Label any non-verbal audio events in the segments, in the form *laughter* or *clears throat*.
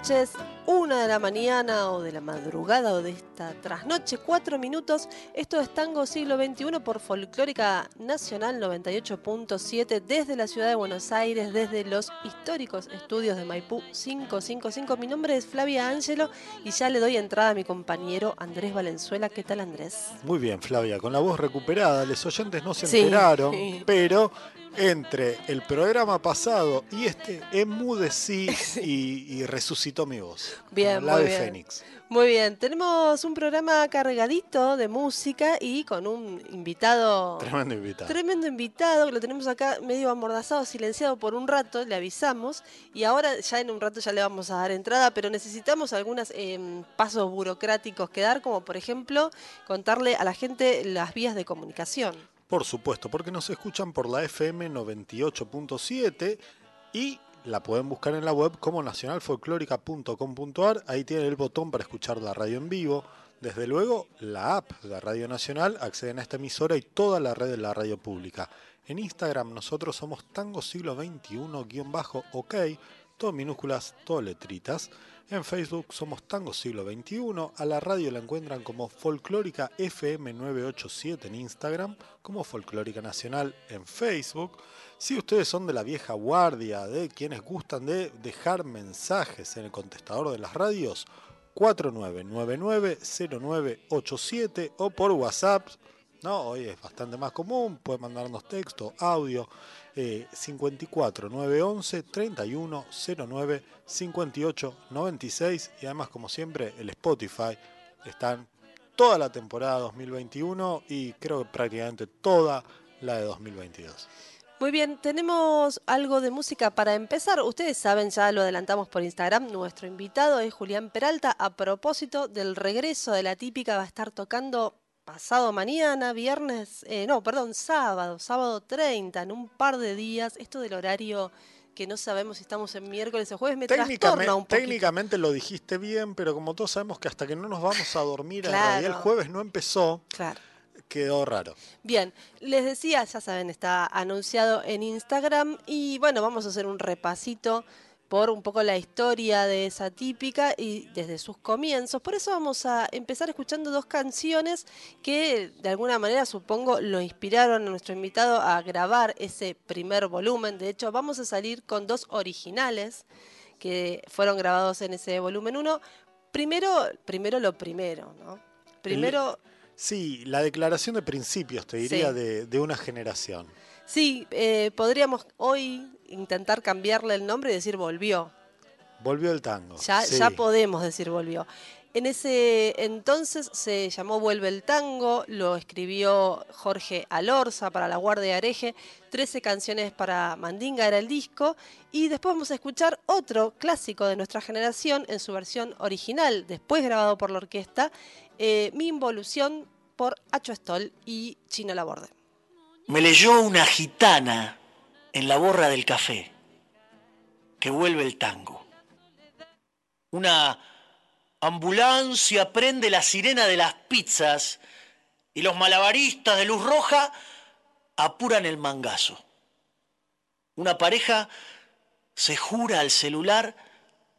Noches, una de la mañana o de la madrugada o de esta trasnoche, cuatro minutos. Esto es Tango Siglo XXI por Folclórica Nacional 98.7 desde la ciudad de Buenos Aires, desde los históricos estudios de Maipú 555. Mi nombre es Flavia Ángelo y ya le doy entrada a mi compañero Andrés Valenzuela. ¿Qué tal Andrés? Muy bien, Flavia, con la voz recuperada. Los oyentes no se Sí. enteraron, pero entre el programa pasado y este enmudecí *laughs* y, y resucitó mi voz. Bien, la muy de bien. Fénix. Muy bien, tenemos un programa cargadito de música y con un invitado Tremendo invitado. Tremendo invitado, que lo tenemos acá medio amordazado, silenciado por un rato, le avisamos. Y ahora ya en un rato ya le vamos a dar entrada, pero necesitamos algunos pasos burocráticos que dar, como por ejemplo contarle a la gente las vías de comunicación. Por supuesto, porque nos escuchan por la FM 98.7 y la pueden buscar en la web como nacionalfolclórica.com.ar. Ahí tienen el botón para escuchar la radio en vivo. Desde luego, la app de Radio Nacional acceden a esta emisora y toda la red de la radio pública. En Instagram nosotros somos Tango Siglo XXI-OK, todo minúsculas, todo letritas. En Facebook somos Tango Siglo XXI. A la radio la encuentran como Folclórica FM 987 en Instagram, como Folclórica Nacional en Facebook. Si ustedes son de la vieja guardia, de quienes gustan de dejar mensajes en el contestador de las radios, 4999-0987 o por WhatsApp. No, hoy es bastante más común, pueden mandarnos texto, audio, eh, 54 911 31 09 58 96 y además como siempre el Spotify están toda la temporada 2021 y creo que prácticamente toda la de 2022. Muy bien, tenemos algo de música para empezar. Ustedes saben, ya lo adelantamos por Instagram, nuestro invitado es Julián Peralta. A propósito del regreso de la típica, va a estar tocando pasado mañana, viernes, eh, no, perdón, sábado, sábado 30, en un par de días. Esto del horario que no sabemos si estamos en miércoles o jueves me trastorna un poquito. técnicamente lo dijiste bien, pero como todos sabemos que hasta que no nos vamos a dormir, Claro. el jueves no empezó, Claro. quedó raro. Bien, les decía, ya saben, está anunciado en Instagram y bueno, vamos a hacer un repasito por un poco la historia de esa típica y desde sus comienzos. Por eso vamos a empezar escuchando dos canciones que de alguna manera supongo lo inspiraron a nuestro invitado a grabar ese primer volumen. De hecho, vamos a salir con dos originales que fueron grabados en ese volumen 1. Primero, primero lo primero, ¿no? Primero... Sí, la declaración de principios, te diría, Sí. de, de una generación. Sí, eh, podríamos hoy intentar cambiarle el nombre y decir volvió. Volvió el tango. Ya, sí. ya podemos decir volvió. En ese entonces se llamó Vuelve el Tango, lo escribió Jorge Alorza para La Guardia Areje, 13 canciones para Mandinga era el disco, y después vamos a escuchar otro clásico de nuestra generación en su versión original, después grabado por la orquesta, eh, Mi Involución por Acho Stoll y Chino Laborde. Me leyó una gitana en la borra del café, que vuelve el tango. Una ambulancia prende la sirena de las pizzas y los malabaristas de luz roja apuran el mangazo. Una pareja se jura al celular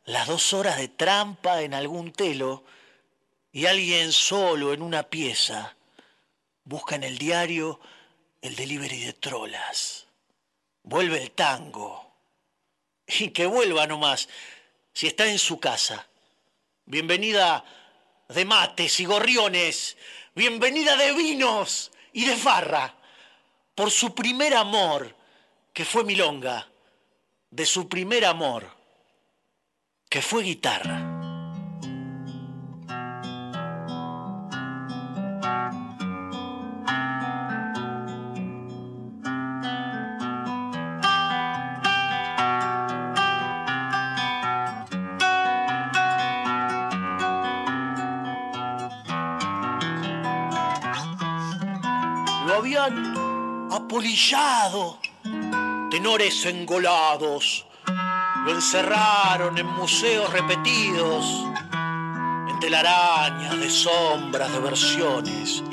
las dos horas de trampa en algún telo y alguien solo en una pieza busca en el diario el delivery de trolas. Vuelve el tango. Y que vuelva nomás, si está en su casa. Bienvenida de mates y gorriones, bienvenida de vinos y de farra, por su primer amor, que fue milonga, de su primer amor, que fue guitarra. Habían apolillado, tenores engolados. Lo encerraron en museos repetidos, en telarañas de sombras, de versiones.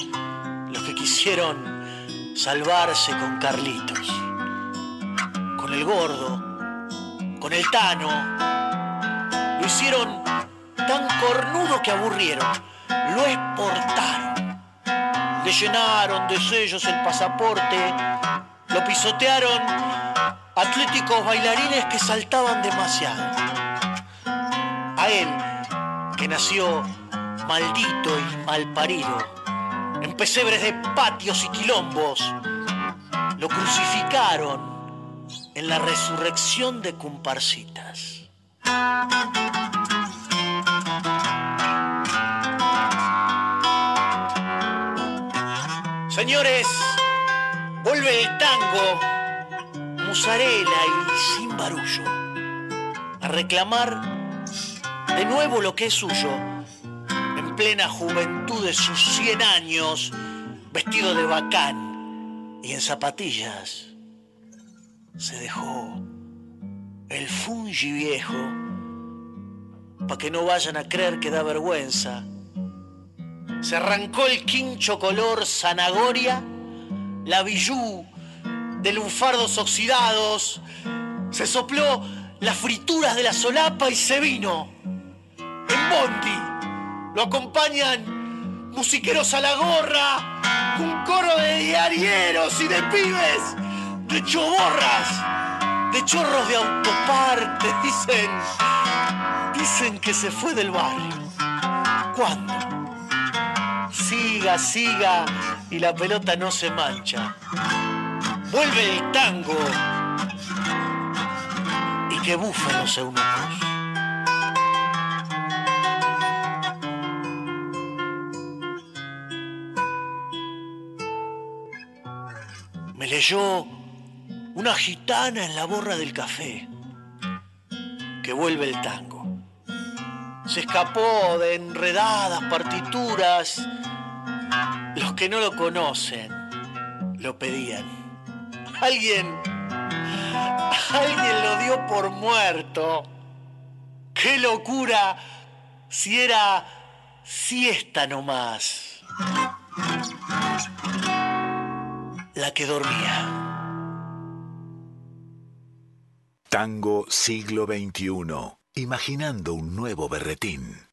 Los que quisieron salvarse con Carlitos, con el gordo, con el Tano. Lo hicieron tan cornudo que aburrieron. Lo exportaron le llenaron de sellos el pasaporte, lo pisotearon atléticos bailarines que saltaban demasiado. A él, que nació maldito y malparido, en pesebres de patios y quilombos, lo crucificaron en la resurrección de comparsitas. Señores, vuelve el tango, musarela y sin barullo, a reclamar de nuevo lo que es suyo, en plena juventud de sus 100 años, vestido de bacán y en zapatillas, se dejó el fungi viejo, para que no vayan a creer que da vergüenza se arrancó el quincho color zanahoria, la billú de lunfardos oxidados, se sopló las frituras de la solapa y se vino. En Bondi lo acompañan musiqueros a la gorra, un coro de diarieros y de pibes, de choborras, de chorros de autoparte, dicen, dicen que se fue del barrio. ¿Cuándo? Siga, siga y la pelota no se mancha. Vuelve el tango y que bufen los eunucos. Me leyó una gitana en la borra del café que vuelve el tango se escapó de enredadas partituras. Los que no lo conocen lo pedían. Alguien, alguien lo dio por muerto. ¡Qué locura! Si era siesta nomás. La que dormía. Tango siglo XXI imaginando un nuevo berretín.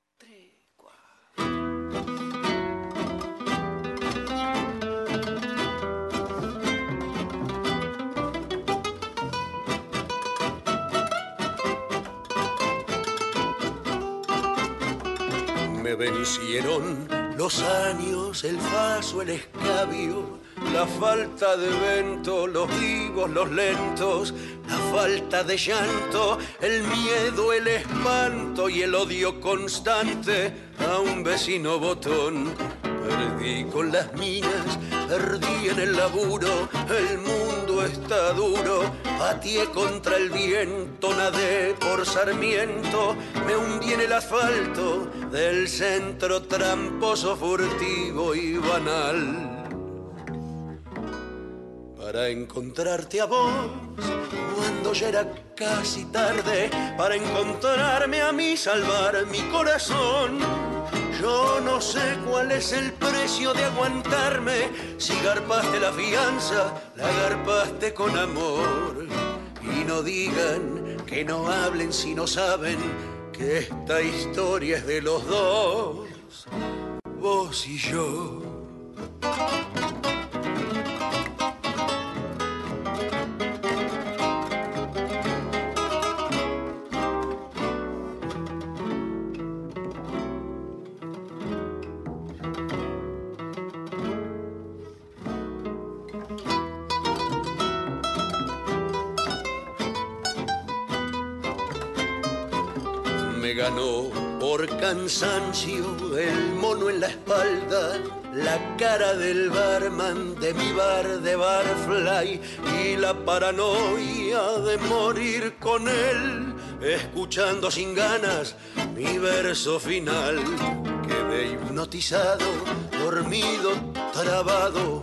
Vencieron los años, el paso, el escabio, la falta de vento, los vivos, los lentos, la falta de llanto, el miedo, el espanto y el odio constante. A un vecino botón. Perdí con las minas, perdí en el laburo, el mundo está duro, batié contra el viento, nadé por Sarmiento, me hundí en el asfalto del centro tramposo, furtivo y banal para encontrarte a vos cuando ya era casi tarde para encontrarme a mí salvar mi corazón yo no sé cuál es el precio de aguantarme. Si garpaste la fianza, la garpaste con amor. Y no digan que no hablen si no saben que esta historia es de los dos, vos y yo. Cansancio el mono en la espalda, la cara del barman de mi bar de Barfly y la paranoia de morir con él, escuchando sin ganas mi verso final. Quedé hipnotizado, dormido, trabado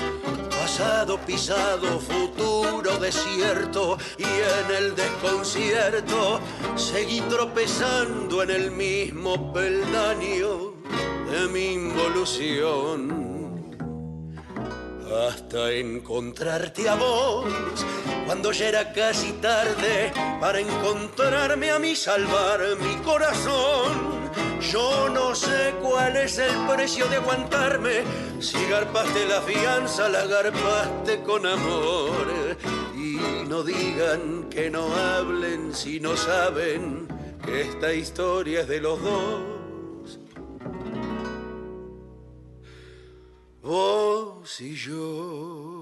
pasado pisado, futuro desierto y en el desconcierto seguí tropezando en el mismo peldaño de mi involución. Hasta encontrarte a vos, cuando ya era casi tarde, para encontrarme a mí, salvar mi corazón. Yo no sé cuál es el precio de aguantarme. Si garpaste la fianza, la garpaste con amor. Y no digan que no hablen si no saben que esta historia es de los dos. Vos y yo.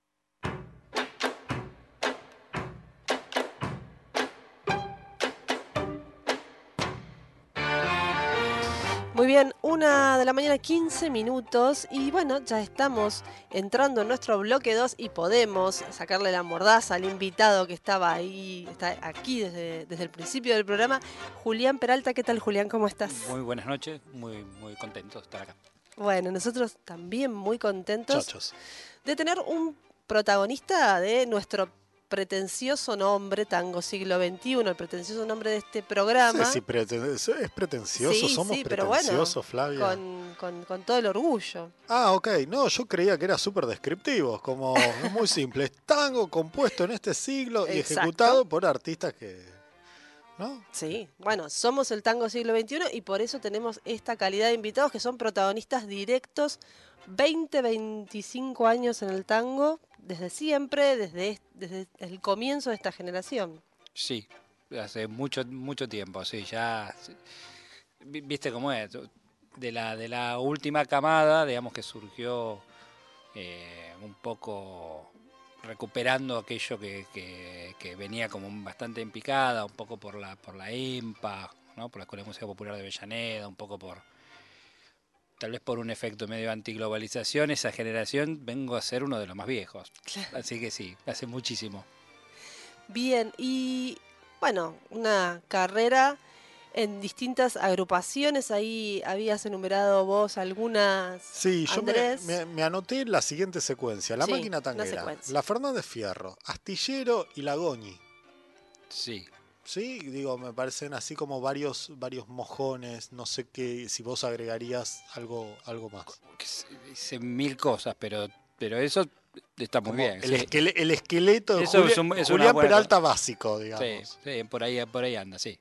Bien, una de la mañana, 15 minutos. Y bueno, ya estamos entrando en nuestro bloque 2 y podemos sacarle la mordaza al invitado que estaba ahí, está aquí desde, desde el principio del programa. Julián Peralta, ¿qué tal, Julián? ¿Cómo estás? Muy buenas noches, muy, muy contento de estar acá. Bueno, nosotros también muy contentos Chachos. de tener un protagonista de nuestro pretencioso nombre, Tango Siglo XXI, el pretencioso nombre de este programa. No sé si preten- es pretencioso, Sí, somos sí, pero bueno, pretenciosos, Flavia. Con, con- con todo el orgullo. Ah, ok. No, yo creía que era súper descriptivo, como es *laughs* muy simple. Es tango compuesto en este siglo y Exacto. ejecutado por artistas que... ¿No? Sí, bueno, somos el tango siglo XXI y por eso tenemos esta calidad de invitados que son protagonistas directos, 20, 25 años en el tango, desde siempre, desde, desde el comienzo de esta generación. Sí, hace mucho, mucho tiempo, sí, ya. Viste cómo es. De la, de la última camada, digamos que surgió eh, un poco recuperando aquello que, que- que venía como bastante en picada, un poco por la, por la EMPA, ¿no? por la Escuela de Música Popular de Avellaneda, un poco por. Tal vez por un efecto medio antiglobalización, esa generación vengo a ser uno de los más viejos. Así que sí, hace muchísimo. Bien, y bueno, una carrera en distintas agrupaciones, ahí habías enumerado vos algunas, Sí, yo me, me- me anoté la siguiente secuencia. La Sí, máquina tanguera, la Fernández Fierro, Astillero y la Goñi. Sí, Sí, digo, me parecen así como varios, varios mojones. No sé qué, si vos agregarías algo, algo más. hice mil cosas, pero, pero eso está muy Como bien. el, sí. esquele- el esqueleto de es un- es Julián buena Peralta básico, digamos. Sí, sí, por ahí, por ahí anda, sí.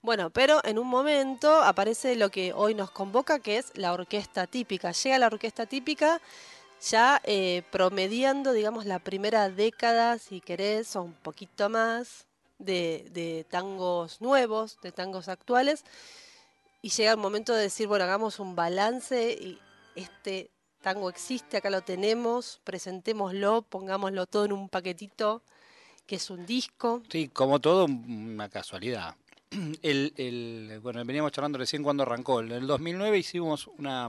Bueno, pero en un momento aparece lo que hoy nos convoca, que es la orquesta típica. Llega la orquesta típica ya eh, promediando, digamos, la primera década, si querés, o un poquito más, de, de tangos nuevos, de tangos actuales. Y llega el momento de decir, bueno, hagamos un balance y este tango existe, acá lo tenemos, presentémoslo, pongámoslo todo en un paquetito, que es un disco. Sí, como todo, una casualidad. *clears throat* El, el- bueno, veníamos charlando recién cuando arrancó. En el 2009 hicimos una...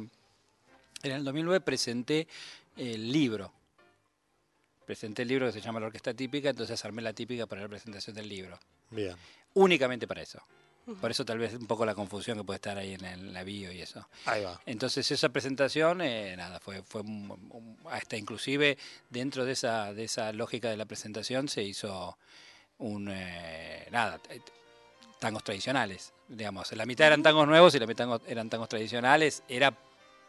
En el 2009 presenté el libro. Presenté el libro que se llama La Orquesta Típica, entonces armé la típica para la presentación del libro. Bien. Únicamente para eso. Por eso tal vez un poco la confusión que puede estar ahí en, el, la bio y eso. Ahí va. Entonces esa presentación, eh, nada, fue, fue un- un- hasta inclusive dentro de esa, de esa lógica de la presentación se hizo un, eh, nada, tangos tradicionales, digamos, la mitad eran tangos nuevos y la mitad eran tangos tradicionales, era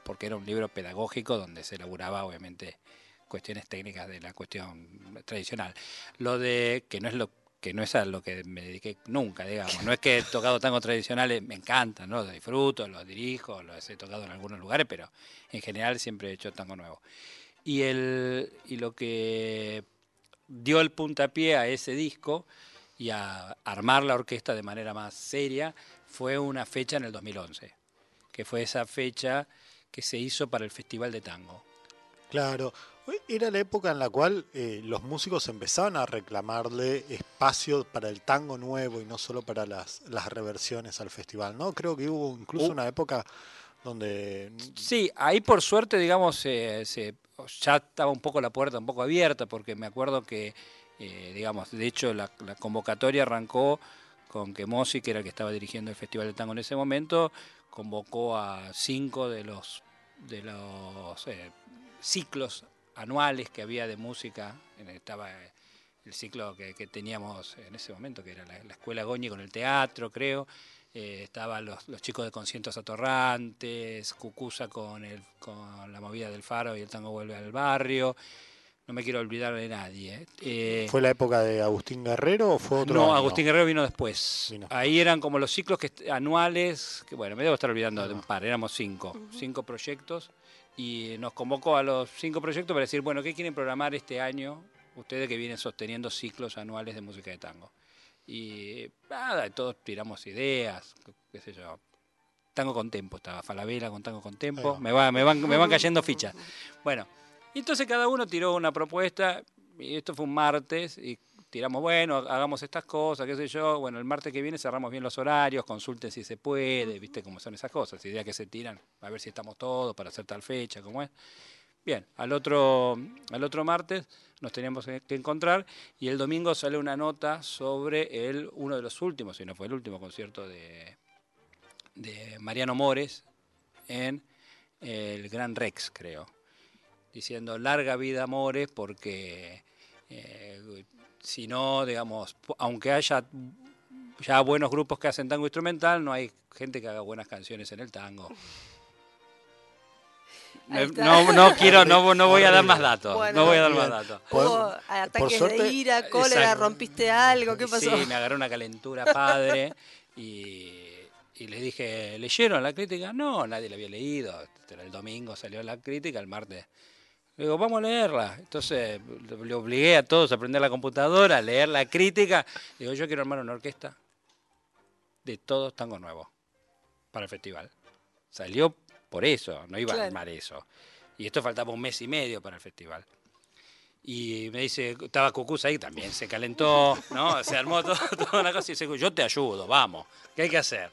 porque era un libro pedagógico donde se elaboraba obviamente cuestiones técnicas de la cuestión tradicional. Lo de que no es lo que no es a lo que me dediqué nunca, digamos. No es que he tocado tangos tradicionales, me encantan, ¿no? Los disfruto, los dirijo, los he tocado en algunos lugares, pero en general siempre he hecho tango nuevo. Y, el, y lo que dio el puntapié a ese disco y a armar la orquesta de manera más seria fue una fecha en el 2011, que fue esa fecha que se hizo para el Festival de Tango. Claro, era la época en la cual eh, los músicos empezaban a reclamarle espacio para el tango nuevo y no solo para las, las reversiones al festival, ¿no? Creo que hubo incluso Uh. una época donde... Sí, ahí por suerte, digamos, se- se- ya estaba un poco la puerta un poco abierta, porque me acuerdo que, eh, digamos, de hecho la, la convocatoria arrancó con que Mossi, que era el que estaba dirigiendo el Festival de Tango en ese momento, convocó a cinco de los, de los eh, ciclos anuales que había de música. Estaba eh, el ciclo que, que teníamos en ese momento, que era la, la Escuela Goñi con el teatro, creo. Eh, estaban los, los chicos de Conciertos Atorrantes, Cucusa con, el, con la movida del faro y el tango vuelve al barrio. No me quiero olvidar de nadie. ¿eh? Eh, ¿Fue la época de Agustín Guerrero o fue otro no, año? Agustín Guerrero vino después. Vino. Ahí eran como los ciclos que anuales, que bueno, me debo estar olvidando de un par, éramos cinco, cinco proyectos y nos convocó a los cinco proyectos para decir, bueno, ¿qué quieren programar este año ustedes que vienen sosteniendo ciclos anuales de música de tango? Y nada, todos tiramos ideas, qué- sé yo. Tango con tempo, estaba Falabella con tango con tempo, va. me, va, me, van, me van cayendo fichas. Bueno, entonces cada uno tiró una propuesta, y esto fue un martes, y tiramos, bueno, hagamos estas cosas, qué sé yo, bueno, el martes que viene cerramos bien los horarios, consulten si se puede, viste cómo son esas cosas, ideas que se tiran, a ver si estamos todos para hacer tal fecha, cómo es. Bien, al otro, al otro martes nos teníamos que que encontrar y el domingo sale una nota sobre el, uno de los últimos, si no fue el último concierto de, de Mariano Mores en el Gran Rex, creo. Diciendo larga vida Mores porque eh, si no, digamos, aunque haya ya buenos grupos que hacen tango instrumental, no hay gente que haga buenas canciones en el tango. Está. No, no *laughs* quiero, no, no voy a dar más datos. Bueno, no voy a dar más datos. Hubo ataques suerte- de ira, cólera, Exacto. rompiste algo, ¿qué pasó? Sí, me agarró una calentura padre y, y les dije, ¿leyeron la crítica? No, nadie la había leído. Este era El domingo salió la crítica, el martes. Le digo, vamos a leerla. Entonces le le obligué a todos a aprender la computadora, a leer la crítica. Digo, yo quiero armar una orquesta de todos tango nuevos para el festival. Salió por eso, no iba Claro. a armar eso. Y esto faltaba un mes y medio para el festival. Y me dice, estaba Cucuz ahí también, se calentó, ¿no? Se armó todo, *laughs* toda una cosa y dice, yo te ayudo, vamos, ¿qué hay que hacer?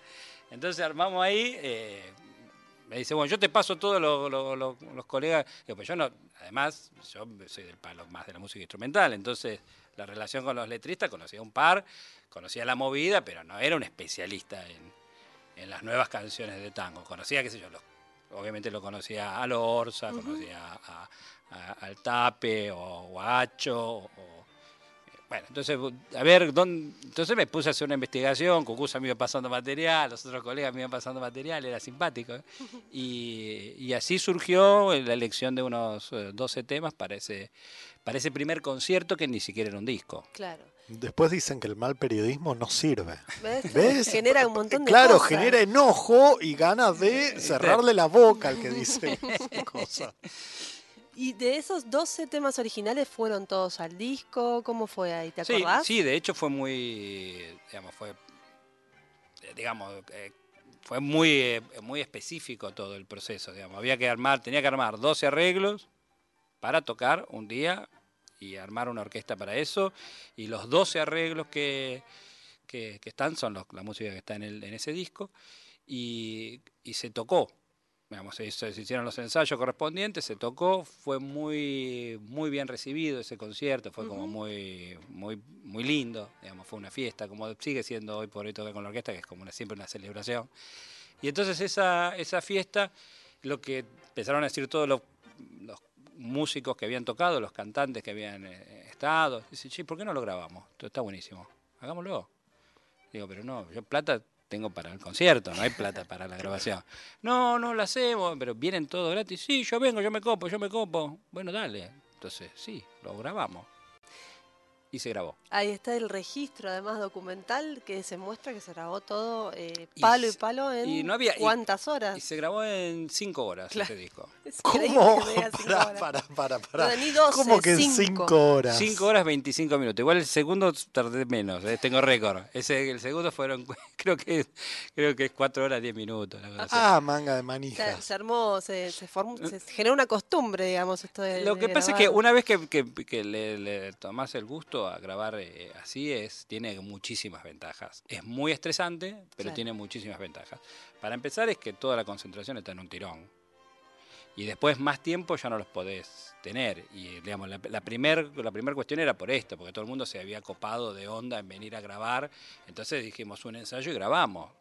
Entonces armamos ahí, eh, me dice, bueno, yo te paso todos los, los- los- los colegas. Digo, pues yo no, además, yo soy del palo más de la música instrumental, entonces la relación con los letristas, conocía un par, conocía la movida, pero no era un especialista en, en las nuevas canciones de tango. Conocía, qué sé yo, los- obviamente lo conocía a Lorza, conocía a, a- al Tape o, o a Hacho, o- bueno, entonces, a ver, ¿dónde? entonces me puse a hacer una investigación, Cucusa me iba pasando material, los otros colegas me iban pasando material, era simpático. ¿eh? Y, y así surgió la elección de unos eh, 12 temas para ese, para ese primer concierto que ni siquiera era un disco. Claro. Después dicen que el mal periodismo no sirve. ¿Ves? ¿Ves? Genera un montón de Claro, cosas. genera enojo y ganas de cerrarle la boca al que dice *laughs* cosas. ¿Y de esos 12 temas originales fueron todos al disco? ¿Cómo fue ahí? ¿Te acordás? sí, de hecho fue muy, digamos, fue, eh, digamos, eh, fue muy, eh, muy específico todo el proceso, digamos. Había que armar, tenía que armar 12 arreglos para tocar un día y armar una orquesta para eso. Y los 12 arreglos que, que, que están son los- la música que está en, el, en ese disco. Y, y se tocó. Digamos, se, hizo- se hicieron los ensayos correspondientes, se tocó, fue muy, muy bien recibido ese concierto, fue como muy, muy, muy lindo, digamos, fue una fiesta, como sigue siendo hoy por hoy tocar con la orquesta, que es como una- siempre una celebración. Y entonces esa, esa fiesta, lo que empezaron a decir todos los, los músicos que habían tocado, los cantantes que habían eh, estado, dice, che, ¿por qué no lo grabamos? Esto está buenísimo, hagámoslo. Digo, pero no, yo plata tengo para el concierto, no hay plata para la grabación. No, no lo hacemos, pero vienen todos gratis. Sí, yo vengo, yo me copo, yo me copo. Bueno, dale. Entonces, sí, lo grabamos. Y se grabó. Ahí está el registro, además documental, que se muestra que se grabó todo eh, palo y, palo en y no había- y- cuántas horas. Y se grabó en cinco horas Claro. ese disco. *laughs* Es ¿Cómo? *laughs* horas. pará, pará, pará. No, ni 12, ¿Cómo que en cinco. cinco horas? Cinco horas 25 minutos. Igual el segundo tardé menos, eh, tengo récord. Ese, el segundo fueron, *laughs* creo que, creo que es cuatro horas 10 minutos. una cosa así. Ah, manga de Se, manijas. se armó, se, se, formó, se generó una costumbre, digamos, esto de. Lo de que pasa es que una vez que, que- que le, le tomás el gusto a grabar eh, así, es tiene muchísimas ventajas. Es muy estresante, pero Claro. tiene muchísimas ventajas. Para empezar es que toda la concentración está en un tirón. Y después más tiempo ya no los podés tener. Y digamos, la, la primer, la primer cuestión era por esto, porque todo el mundo se había copado de onda en venir a grabar. Entonces dijimos un ensayo y grabamos.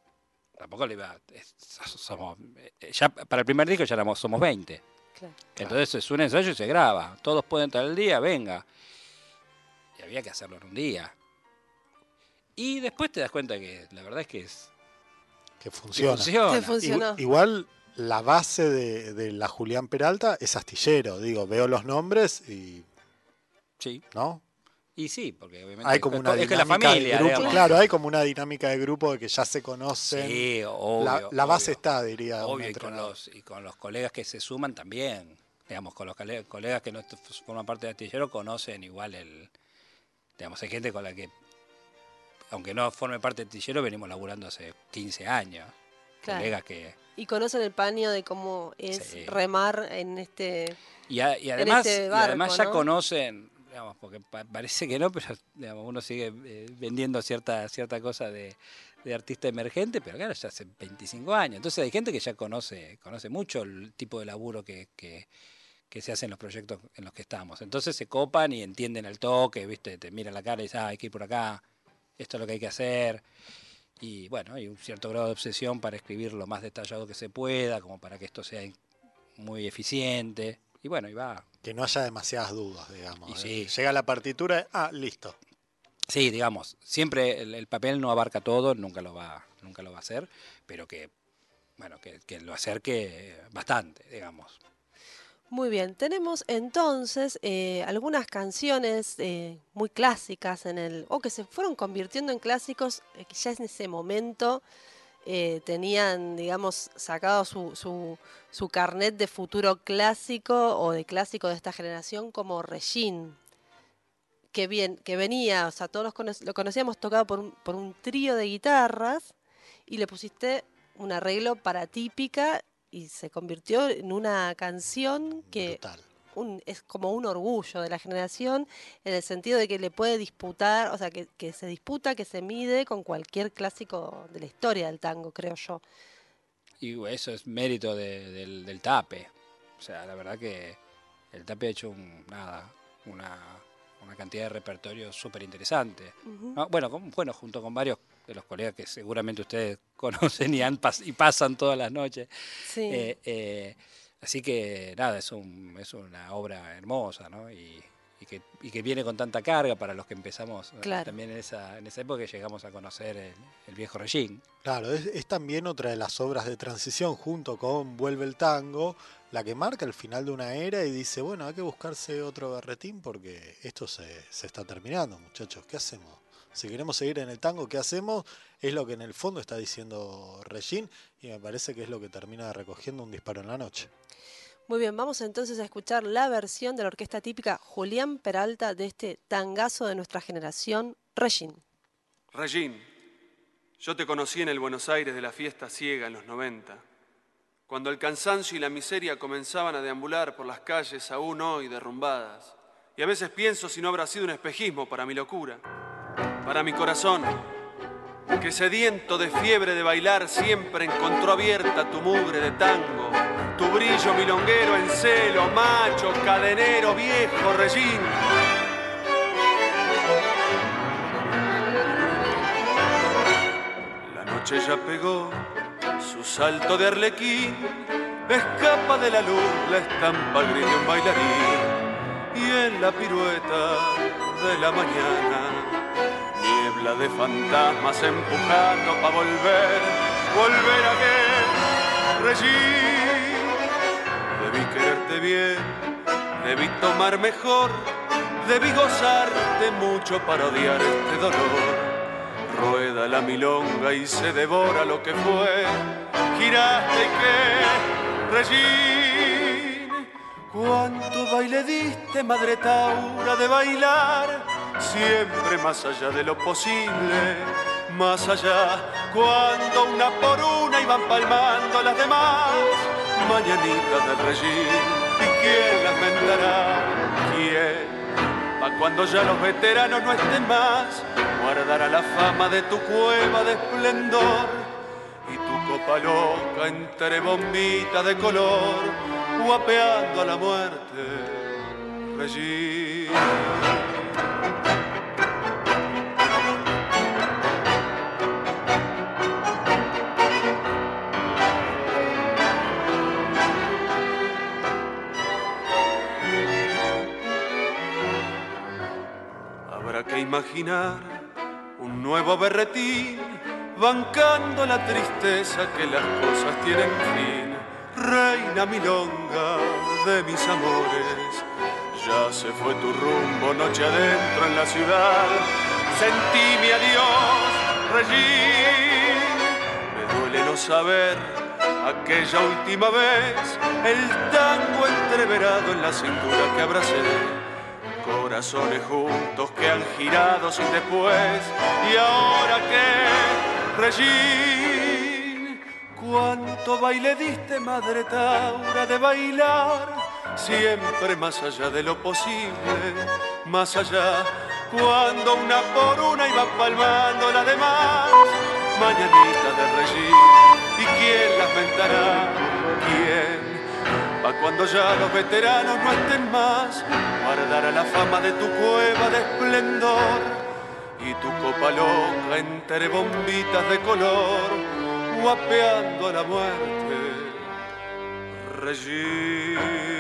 Tampoco le iba. es- somos, eh, ya para el primer disco ya éramos, somos 20. Claro. Entonces es un ensayo y se graba. Todos pueden estar el día, venga. Había que hacerlo en un día. Y después te das cuenta que la verdad es que, es, Que que funciona. Que Igual la base de, de la Julián Peralta es astillero. Digo, veo los nombres y. Sí. ¿No? Y sí, porque obviamente Hay como es, una es que la dinámica familia, de grupo. digamos. Claro, hay como una dinámica de grupo de que ya se conocen. Sí, obvio. la, la base obvio. está, diría. Obvio, y con, los, y con los colegas que se suman también. Digamos, con los cole- colegas que no forman parte de Astillero conocen igual el. Digamos, hay gente con la que, aunque no forme parte de Astillero, venimos laburando hace 15 años. Claro. Colegas que. Y conocen el paño de cómo es Sí. remar en este. Y, a- y además, este y además ya ¿no? conocen, digamos, porque pa- parece que no, *laughs* pero digamos, uno sigue eh, vendiendo cierta, cierta cosa de, de artista emergente, pero claro, ya hace 25 años. Entonces hay gente que ya conoce, conoce mucho el tipo de laburo que, que, que se hace en los proyectos en los que estamos. Entonces se copan y entienden el toque, ¿viste? Te miran la cara y dicen, ah, hay que ir por acá, esto es lo que hay que hacer. Y bueno, hay un cierto grado de obsesión para escribir lo más detallado que se pueda, como para que esto sea muy eficiente. Y bueno, y va. Que no haya demasiadas dudas, digamos. Y ¿eh? sí. Llega la partitura, ah, listo. Sí, digamos, siempre el, el papel no abarca todo, nunca lo va, nunca lo va a hacer, pero que, bueno, que, que lo acerque bastante, digamos. Muy bien, tenemos entonces eh, algunas canciones eh, muy clásicas en el, o que se fueron convirtiendo en clásicos, eh, que ya en ese momento tenían, digamos, sacado su, su, su carnet de futuro clásico o de clásico de esta generación como Regine, que, bien, que venía, o sea, todos cono- lo conocíamos tocado por un, por un trío de guitarras y le pusiste un arreglo para típica y se convirtió en una canción que un- es como un orgullo de la generación en el sentido de que le puede disputar, o sea, que, que se disputa, que se mide con cualquier clásico de la historia del tango, creo yo. Y eso es mérito de- del, del tape. O sea, la verdad que el tape ha hecho un, nada, una, una cantidad de repertorio súper interesante. Bueno, con- bueno, junto con varios de los colegas que seguramente ustedes *laughs* conocen y, han pas- y pasan todas las noches. Sí. Eh, eh, así que nada, es, un, es una obra hermosa, ¿no? Y, y que, y que viene con tanta carga para los que empezamos eh, Claro. también en esa, en esa época que llegamos a conocer el, el viejo Regín. Claro, es, es también otra de las obras de transición junto con Vuelve el Tango, la que marca el final de una era y dice, bueno, hay que buscarse otro berretín porque esto se, se está terminando, muchachos, ¿qué hacemos? Si queremos seguir en el tango, ¿qué hacemos? Es lo que en el fondo está diciendo Regín y me parece que es lo que termina recogiendo un disparo en la noche. Muy bien, vamos entonces a escuchar la versión de la orquesta típica Julián Peralta de este tangazo de nuestra generación, Regine. Regín, yo te conocí en el Buenos Aires de la fiesta ciega en los 90, cuando el cansancio y la miseria comenzaban a deambular por las calles aún hoy derrumbadas. Y a veces pienso si no habrá sido un espejismo para mi locura, para mi corazón. Que sediento de fiebre de bailar siempre encontró abierta tu mugre de tango, tu brillo milonguero en celo, macho, cadenero, viejo, rellín. La noche ya pegó su salto de arlequín, escapa de la luz la estampa gris de un bailarín. Y en la pirueta de la mañana de fantasmas empujando pa' volver, volver a que regir. Debí quererte bien, debí tomar mejor, debí gozarte mucho para odiar este dolor. Rueda la milonga y se devora lo que fue, giraste y que regir. Cuánto baile diste, madre Taura, de bailar, siempre más allá de lo posible, más allá, cuando una por una iban palmando las demás, mañanitas del regir, ¿y quién las vendará? ¿Quién? Pa' cuando ya los veteranos no estén más, guardará la fama de tu cueva de esplendor y tu copa loca entre bombitas de color, guapeando a la muerte. Regir. Imaginar un nuevo berretín, bancando la tristeza que las cosas tienen fin. Reina milonga de mis amores, ya se fue tu rumbo noche adentro en la ciudad. Sentí mi adiós, Regín. Me duele no saber aquella última vez, el tango entreverado en la cintura que abracé corazones juntos que han girado sin después. Y ahora que, Regín, cuánto baile diste, madre Taura, de bailar, siempre más allá de lo posible, más allá, cuando una por una iba palmando las demás, mañanita de Regín, ¿y quién las ventará? ¿Quién? Pa' cuando ya los veteranos no estén más, guardará la fama de tu cueva de esplendor y tu copa loca entre bombitas de color, guapeando a la muerte. Muy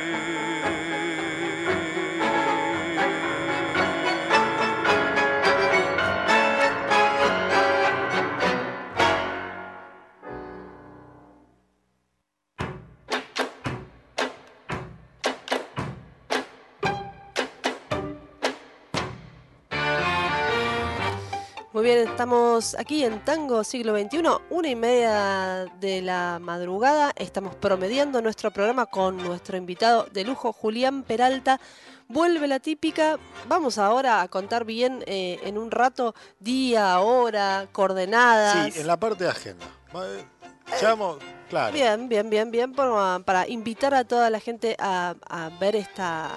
bien, estamos aquí en Tango Siglo XXI, una y media de la madrugada. Estamos promediando nuestro programa con nuestro invitado de lujo, Julián Peralta. Vuelve la típica. Vamos ahora a contar bien eh, en un rato día, hora, coordenadas. Sí, en la parte de agenda. Eh, Llamo, claro. Bien, bien, bien, bien, para, para invitar a toda la gente a, a ver esta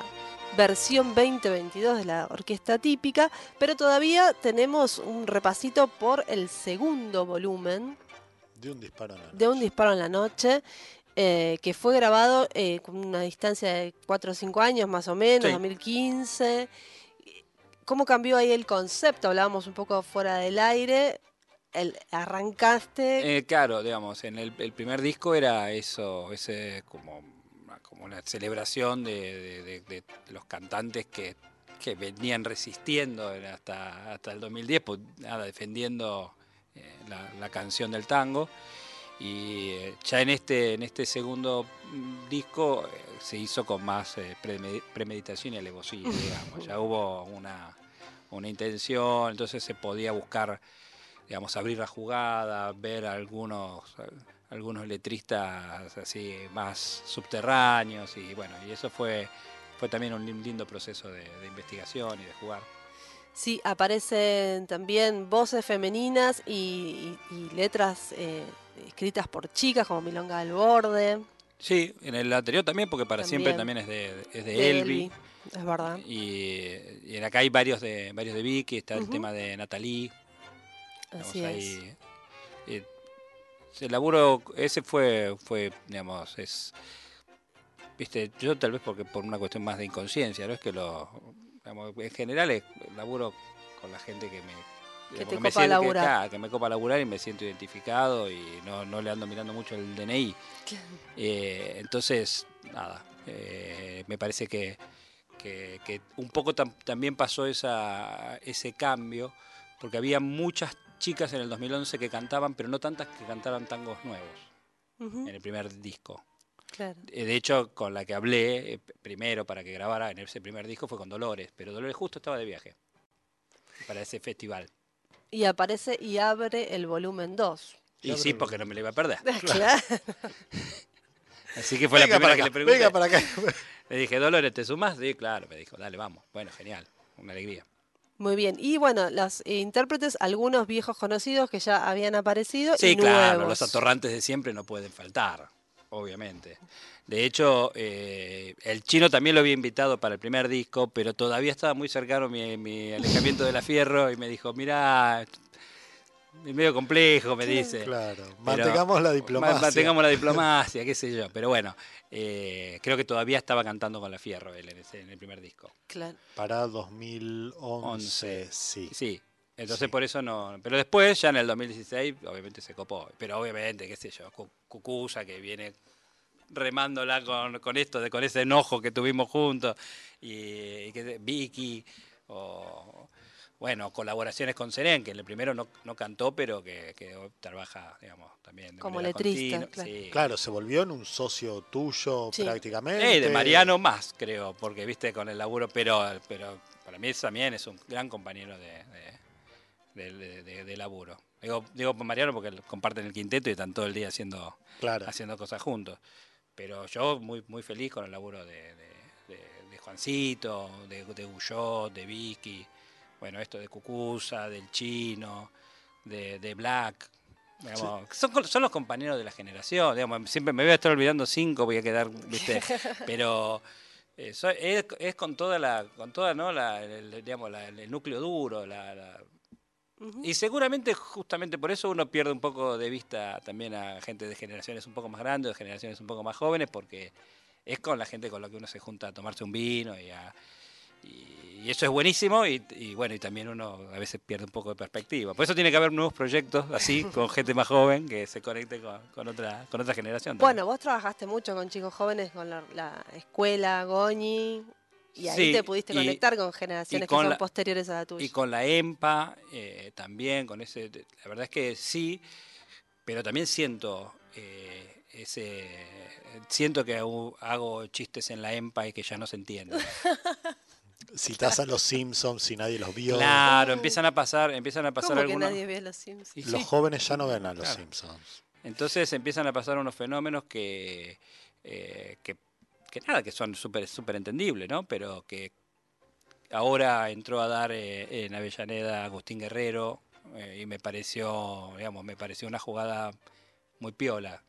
versión 2022 de la orquesta típica, pero todavía tenemos un repasito por el segundo volumen De un disparo en la de Un disparo en la noche, eh, que fue grabado eh, con una distancia de 4 o 5 años más o menos, Sí. 2015. ¿Cómo cambió ahí el concepto? Hablábamos un poco fuera del aire. El, arrancaste Eh, claro, digamos, en el, el primer disco era eso, ese como, como una celebración de, de- de- de los cantantes que, que venían resistiendo hasta, hasta el 2010, pues nada, defendiendo eh, la, la canción del tango. Y eh, ya en este, en este segundo mm, disco eh, se hizo con más premedi- premeditación y alevosía, *laughs* digamos. Ya hubo una, una intención, entonces se podía buscar digamos, abrir la jugada, ver algunos, algunos letristas así más subterráneos y bueno, y eso fue, fue también un lin- lindo proceso de, de investigación y de jugar. Sí, aparecen también voces femeninas y, y- y letras eh, escritas por chicas como Milonga del Borde. Sí, en el anterior también, porque para siempre también es de, es de, de Elvi. Es verdad. Y, y en acá hay varios de varios de Vicky, está el tema de Natalie. Así ahí, eh, el laburo ese fue, fue, digamos, es, viste, yo tal vez porque por una cuestión más de inconsciencia, no es que lo, digamos, en general es laburo con la gente que me Que te me copa que, laburar. que me copa laburar y me siento identificado y no, no le ando mirando mucho el DNI. Eh, entonces, nada, eh, me parece que, que- que un poco tam- también pasó esa, ese cambio, porque había muchas chicas en el 2011 que cantaban, pero no tantas que cantaban tangos nuevos Ujú, en el primer disco. Claro. Eh, De hecho, con la que hablé eh, primero para que grabara en ese primer disco fue con Dolores, pero Dolores justo estaba de viaje para ese festival. Y aparece y abre el volumen 2. Y sí, porque no me lo iba a perder. *laughs* Claro. *laughs* Así que fue venga la primera para que le pregunté. venga para acá. *laughs* Le dije, Dolores, ¿te sumás? Sí, claro, me dijo, dale, vamos. Bueno, genial, una alegría. Muy bien. Y bueno, los intérpretes, algunos viejos conocidos que ya habían aparecido Sí, y claro, nuevos. los atorrantes de siempre no pueden faltar, obviamente. De hecho, eh, el chino también lo había invitado para el primer disco, pero todavía estaba muy cercano mi, mi alejamiento de la fierro y me dijo, mirá, es medio complejo, me dice. Claro, Pero- mantengamos la Ma- diplomacia. Mantengamos la *laughs* diplomacia, qué sé yo. Pero bueno, eh, creo que todavía estaba cantando con la Fierro él en, ese- en el primer disco. Claro. Para 2011, sí. Sí. Entonces Sí. por eso no. Pero después, ya en el 2016, obviamente se copó. Pero obviamente, qué sé yo, Cu- Cucusa que viene remándola con, con esto, de, con ese enojo que tuvimos juntos. Y, y que Vicky, o bueno, colaboraciones con Seren, que el primero no, no cantó, pero que, que trabaja, digamos, también. de Como letrista, claro. Sí. Claro, se volvió en un socio tuyo Sí. prácticamente. Eh, de Mariano más, creo, porque viste con el laburo, pero, pero para mí también es un gran compañero de, de, de- de- de laburo. Digo, digo Mariano porque comparten el quinteto y están todo el día haciendo, Claro. haciendo cosas juntos. Pero yo muy, muy feliz con el laburo de, de- de- de Juancito, de, de Guyot, de Vicky, bueno, esto de Cucusa, del Chino, de, de Black. digamos, son, col- son los compañeros de la generación, digamos, siempre me voy a estar olvidando cinco, voy a quedar, viste, *laughs* pero eh, es, es con toda la, con toda, ¿no? La, el, digamos, la- el núcleo duro, la, y seguramente justamente por eso uno pierde un poco de vista también a gente de generaciones un poco más grandes, de generaciones un poco más jóvenes, porque es con la gente con la que uno se junta a tomarse un vino y, a- y- y eso es buenísimo y, y bueno, y también uno a veces pierde un poco de perspectiva. Por eso tiene que haber nuevos proyectos así, *laughs* con gente más joven que se conecte con, con otra, con otra generación. también. Bueno, vos trabajaste mucho con chicos jóvenes, con la, la escuela, Goñi, y ahí Sí, te pudiste y- conectar con generaciones con que son la- posteriores a la tuya. Y con la EMPA eh, también, con ese. La verdad es que sí, pero también siento eh, ese. Siento que hago, hago chistes en la EMPA y que ya no se entienden. *laughs* Citás a los Simpsons y nadie los vio. Claro, empiezan a pasar, empiezan a pasar ¿Cómo que algunos. nadie ve los Sims? y Los sí, jóvenes ya no ven a los Claro. Simpsons. Entonces empiezan a pasar unos fenómenos que, eh, que, que nada, que son súper súper entendibles, ¿no? Pero que ahora entró a dar eh, en Avellaneda Agustín Guerrero eh, y me pareció, digamos, me pareció una jugada muy piola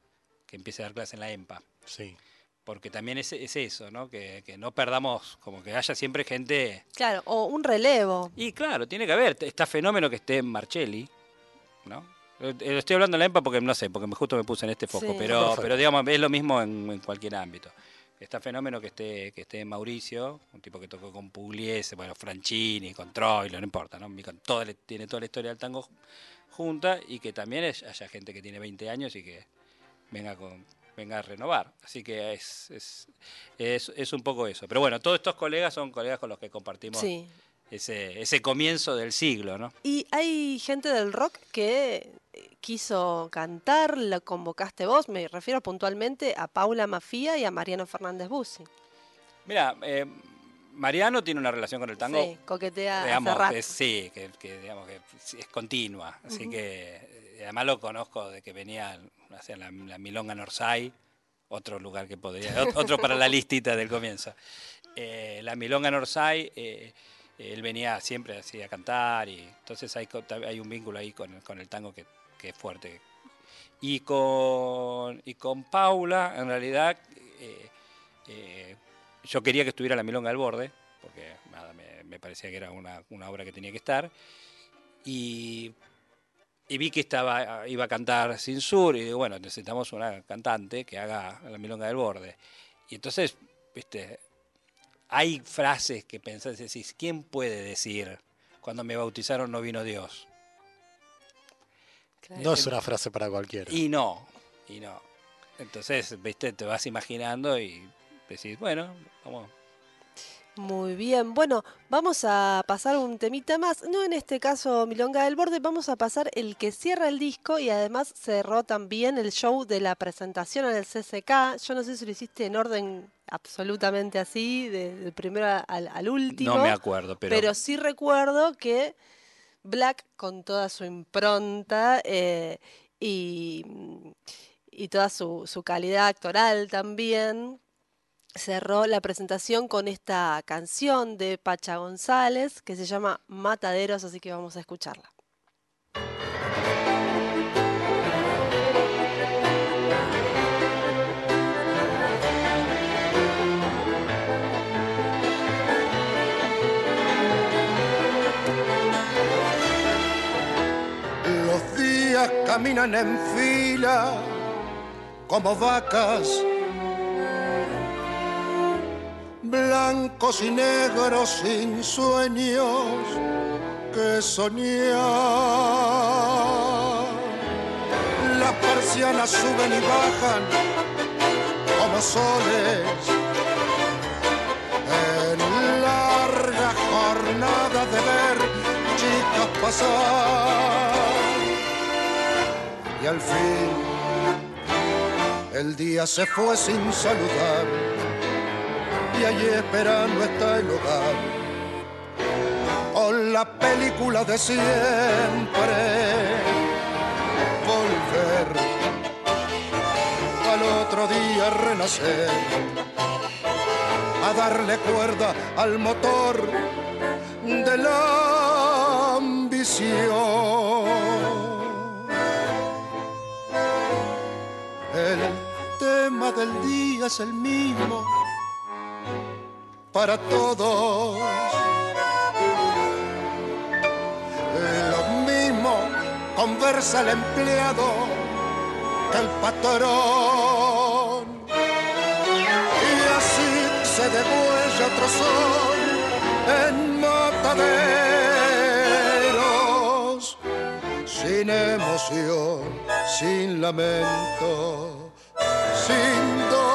que empiece a dar clase en la EMPA. Sí. Porque también es, es eso, ¿no? Que, que no perdamos, como que haya siempre gente... Claro, o un relevo. Y claro, tiene que haber, está fenómeno que esté en Marcelli, ¿no? Eh, eh, Estoy hablando en la EMPA porque no sé, porque justo me puse en este foco, Sí. pero, Perfecto. pero digamos, es lo mismo en, en cualquier ámbito. Está fenómeno que esté, que esté en Mauricio, un tipo que tocó con Pugliese, bueno, Franchini, con Troilo, no importa, ¿no? Con toda la- tiene toda la historia del tango junta y que también es- haya gente que tiene 20 años y que venga con venga a renovar. Así que es, es, es, es un poco eso. Pero bueno, todos estos colegas son colegas con los que compartimos Sí. ese, ese comienzo del siglo, ¿no? Y hay gente del rock que eh, quiso cantar, la convocaste vos, me refiero puntualmente a Paula Mafía y a Mariano Fernández Bussi. Mira, eh, Mariano tiene una relación con el tango, Sí, coquetea digamos, hace rato. que sí, que, que, digamos que es continua. Así que además lo conozco de que venía hacia la, la Milonga Norsay, otro lugar que podría, ot- otro para la listita del comienzo. Eh, la Milonga Norsay, eh, él venía siempre así a cantar y entonces hay, hay un vínculo ahí con, con el tango que, que es fuerte. Y con, y con Paula, en realidad, eh, eh, yo quería que estuviera la Milonga del Borde, porque nada, me, me parecía que era una, una obra que tenía que estar. Y y vi que estaba, iba a cantar Sin Sur y digo, bueno, necesitamos una cantante que haga la milonga del borde. Y entonces, viste, hay frases que pensás, decís, ¿quién puede decir cuando me bautizaron no vino Dios? No es una frase para cualquiera. Y no, y no. Entonces, viste, te vas imaginando y decís, bueno, vamos. Muy bien, bueno, vamos a pasar un temita más, no en este caso Milonga del Borde, vamos a pasar el que cierra el disco y además cerró también el show de la presentación en el CCK. Yo no sé si lo hiciste en orden absolutamente así, de- del primero al, al último. No me acuerdo, pero, Pero sí recuerdo que Black, con toda su impronta eh, y, y toda su, su calidad actoral también, cerró la presentación con esta canción de Pacha González que se llama Mataderos, así que vamos a escucharla. Los días caminan en fila como vacas, blancos y negros sin sueños que soñar. Las persianas suben y bajan como soles en larga jornada de ver chicas pasar. Y al fin el día se fue sin saludar y esperando está el hogar con la película de siempre volver al otro día renacer a darle cuerda al motor de la ambición. El tema del día es el mismo para todos. Lo mismo conversa el empleado que el patrón. Y así se degüella otro sol en mataderos, sin emoción, sin lamento, sin dolor.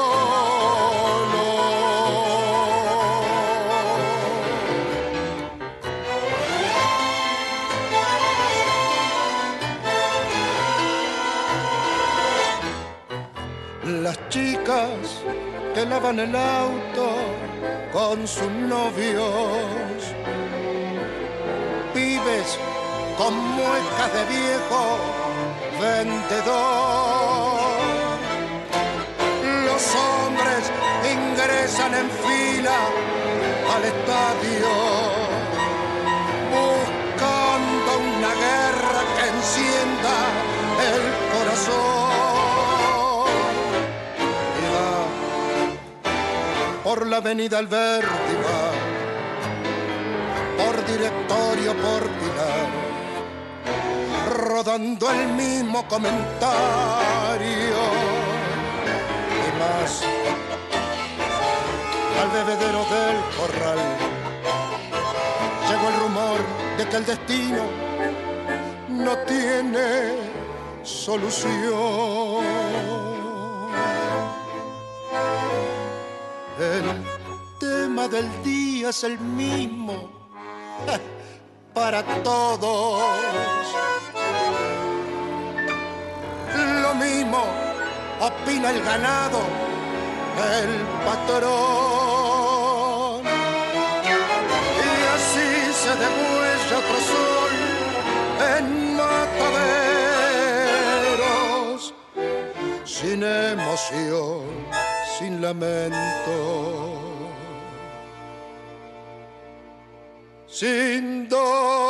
Chicas que lavan el auto con sus novios. Pibes con muecas de viejo vendedor. Los hombres ingresan en fila al estadio buscando una guerra que encienda el corazón. Por la avenida Alberti va, por directorio, por Pilar, rodando el mismo comentario y más al bebedero del corral. Llegó el rumor de que el destino no tiene solución. El tema del día es el mismo para todos. Lo mismo opina el ganado, el patrón. Y así se degüella otro sol en mataderos, sin emoción, sin lamento. Sin dolor.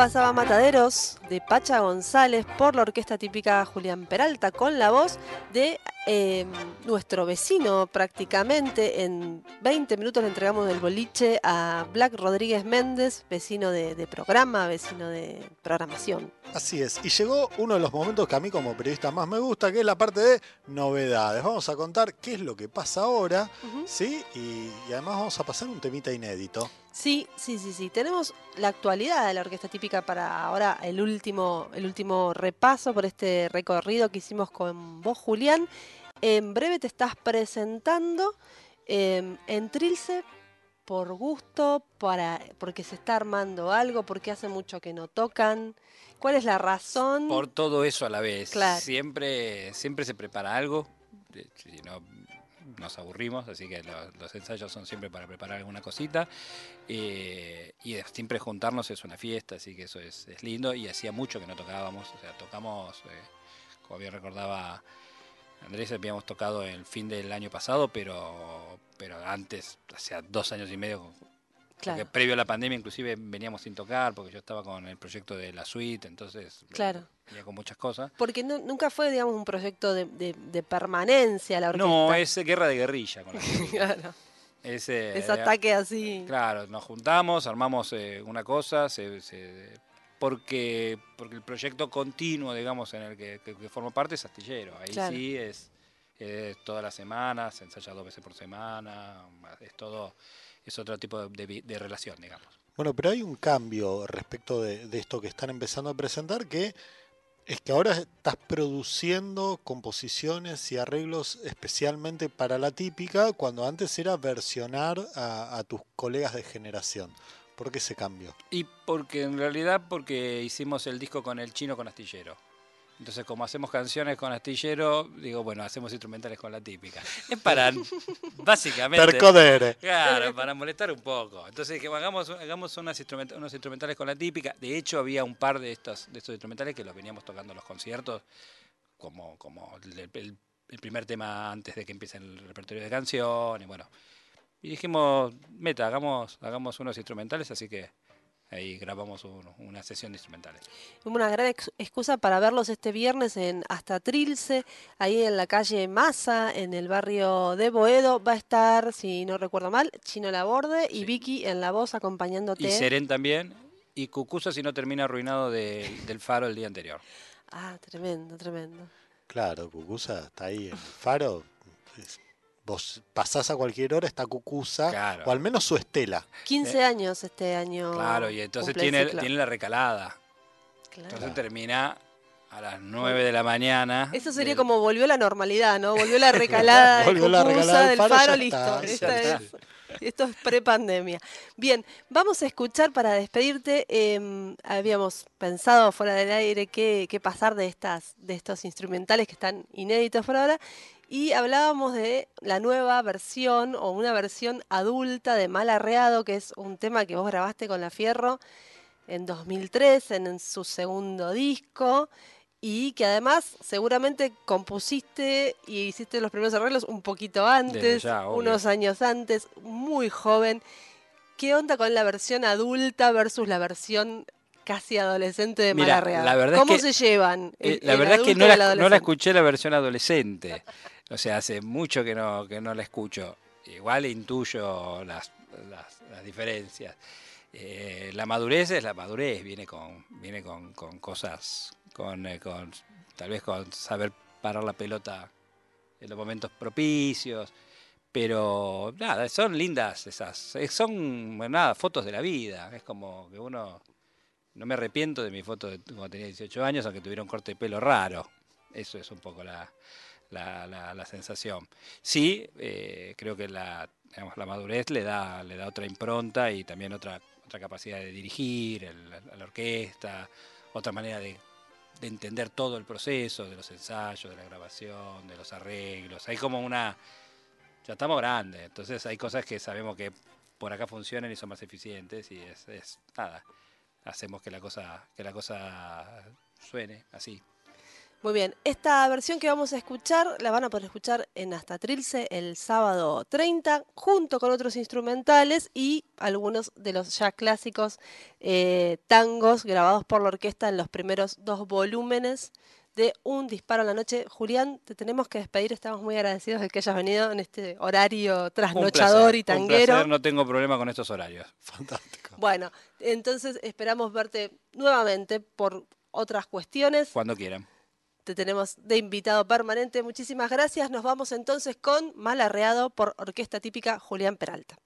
Pasaba Mataderos de Pacha González por la orquesta típica Julián Peralta con la voz de eh, nuestro vecino prácticamente. En 20 minutos le entregamos el boliche a Black Rodríguez Méndez, vecino de, de programa, vecino de programación. Así es. Y llegó uno de los momentos que a mí como periodista más me gusta, que es la parte de novedades. Vamos a contar qué es lo que pasa ahora. ¿sí? Y, y además vamos a pasar un temita inédito. Sí, sí, sí, sí. Tenemos la actualidad de la orquesta típica para ahora el último, el último repaso por este recorrido que hicimos con vos, Julián. En breve te estás presentando eh, en Trilce por gusto, para, porque se está armando algo, porque hace mucho que no tocan. ¿Cuál es la razón? Por todo eso a la vez. Claro. Siempre, siempre se prepara algo. Si no, nos aburrimos, así que lo- los ensayos son siempre para preparar alguna cosita. eh, y siempre juntarnos es una fiesta, así que eso es, es lindo. Y hacía mucho que no tocábamos. O sea, tocamos, eh, como bien recordaba Andrés, habíamos tocado el fin del año pasado, pero, pero antes, hacía dos años y medio, Claro. porque previo a la pandemia inclusive veníamos sin tocar, porque yo estaba con el proyecto de la suite, entonces Claro. venía con muchas cosas. Porque no- nunca fue, digamos, un proyecto de, de- de permanencia la orquesta. No, es guerra de guerrilla con la *laughs* Claro. es, eh, Es ataque así. Claro, nos juntamos, armamos eh, una cosa, se- se- porque, porque el proyecto continuo, digamos, en el que, que- que formo parte es astillero. Ahí Claro. sí es, es todas las semanas, se ensaya dos veces por semana, es todo, es otro tipo de, de de relación, digamos. Bueno, pero hay un cambio respecto de, de esto que están empezando a presentar, que es que ahora estás produciendo composiciones y arreglos especialmente para la típica, cuando antes era versionar a, a tus colegas de generación. ¿Por qué ese cambio? Y porque en realidad porque hicimos el disco con el chino con astillero. Entonces, como hacemos canciones con astillero, digo, bueno, hacemos instrumentales con la típica. Es *laughs* para, básicamente... Percodere. Claro, para molestar un poco. Entonces dijimos, hagamos, hagamos unas instrument- unos instrumentales con la típica. De hecho, había un par de estos, de estos instrumentales que los veníamos tocando en los conciertos, como, como el, el- el primer tema antes de que empiece el repertorio de canciones, bueno. Y dijimos, meta, hagamos, hagamos unos instrumentales, así que ahí grabamos un- una sesión de instrumentales. Una gran ex- excusa para verlos este viernes en Hasta Trilce, ahí en la calle Maza, en el barrio de Boedo. Va a estar, si no recuerdo mal, Chino Laborde y Sí. Vicky en la voz acompañándote. Y Seren también, y Cucusa si no termina arruinado de- del faro el día anterior. Ah, tremendo, tremendo. Claro, Cucusa está ahí en el faro. es- Vos pasás a cualquier hora, está Cucusa, Claro. o al menos su estela. 15 años este año. Claro, y entonces tiene, tiene la recalada. Claro. Entonces termina a las 9 de la mañana. Eso sería del- como volvió la normalidad, ¿no? Volvió la *laughs* recalada de Volvió la recalada del del faro, listo. está, Esta ya es- esto es pre-pandemia. Bien, vamos a escuchar para despedirte. eh, habíamos pensado fuera del aire qué, qué pasar de, estas, de estos instrumentales que están inéditos por ahora. Y hablábamos de la nueva versión o una versión adulta de Mal Arreado, que es un tema que vos grabaste con La Fierro en 2003, en, en su segundo disco, y que además seguramente compusiste y hiciste los primeros arreglos un poquito antes, ya, unos años antes, muy joven. ¿Qué onda con la versión adulta versus la versión casi adolescente de Mira, la verdad es ¿Cómo que- se llevan? el- Eh, la el verdad es que no la, no escuché la versión adolescente. *laughs* O sea, hace mucho que no, que no la escucho. Igual intuyo las, las- diferencias. Eh, la madurez es la madurez, viene con, viene con, con cosas, con, eh, con tal vez con saber parar la pelota en los momentos propicios. Pero nada, son lindas esas. eh, Son, nada, fotos de la vida. Es como que uno. No me arrepiento de mi foto de cuando tenía 18 años, aunque tuviera un corte de pelo raro. Eso es un poco la, la, la- la sensación. Sí, eh, creo que la, digamos, la madurez le da, le da otra impronta y también otra, otra capacidad de dirigir la orquesta, otra manera de, de entender todo el proceso de los ensayos, de la grabación, de los arreglos. Hay como una... Ya estamos grandes, entonces hay cosas que sabemos que por acá funcionan y son más eficientes y es, es nada, hacemos que la cosa que la cosa suene así. Muy bien, esta versión que vamos a escuchar la van a poder escuchar en Hasta Trilce el sábado 30, junto con otros instrumentales y algunos de los ya clásicos eh, tangos grabados por la orquesta en los primeros dos volúmenes de Un Disparo a la Noche. Julián, te tenemos que despedir, estamos muy agradecidos de que hayas venido en este horario Un trasnochador placer, y un tanguero. placer, no tengo problema con estos horarios. *laughs* Fantástico. Bueno, entonces esperamos verte nuevamente por otras cuestiones. Cuando quieran. Te tenemos de invitado permanente. Muchísimas gracias. Nos vamos entonces con Malarreado por Orquesta Típica Julián Peralta.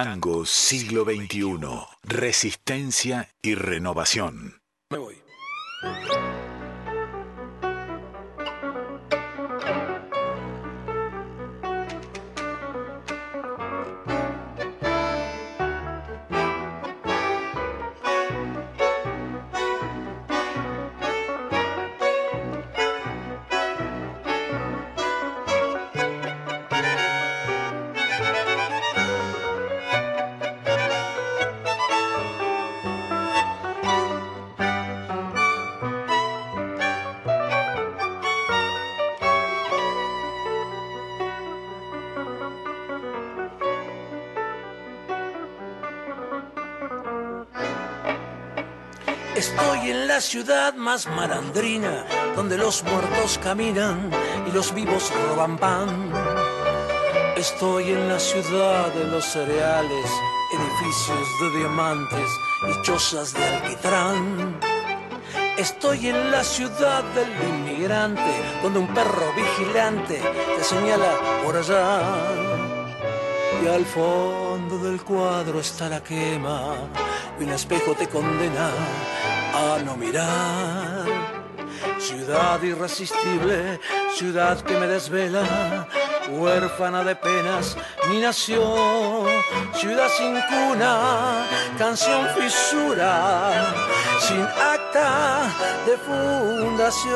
Tango siglo XXI. Resistencia y renovación. Más malandrina, donde los muertos caminan y los vivos roban pan. Estoy en la ciudad de los cereales, edificios de diamantes y chozas de alquitrán. Estoy en la ciudad del inmigrante, donde un perro vigilante te señala por allá. Y al fondo del cuadro está la quema, y un espejo te condena a no mirar. Ciudad irresistible, ciudad que me desvela, huérfana de penas, mi nación, ciudad sin cuna, canción fisura, sin acta de fundación.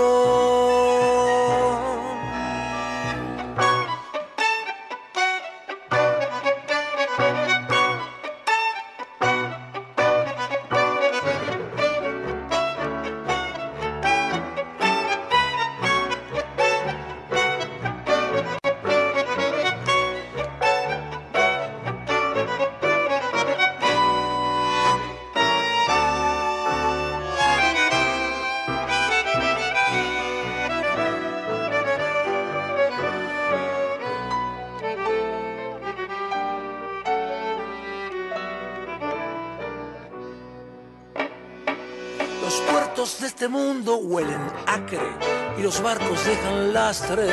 Y los barcos dejan lastre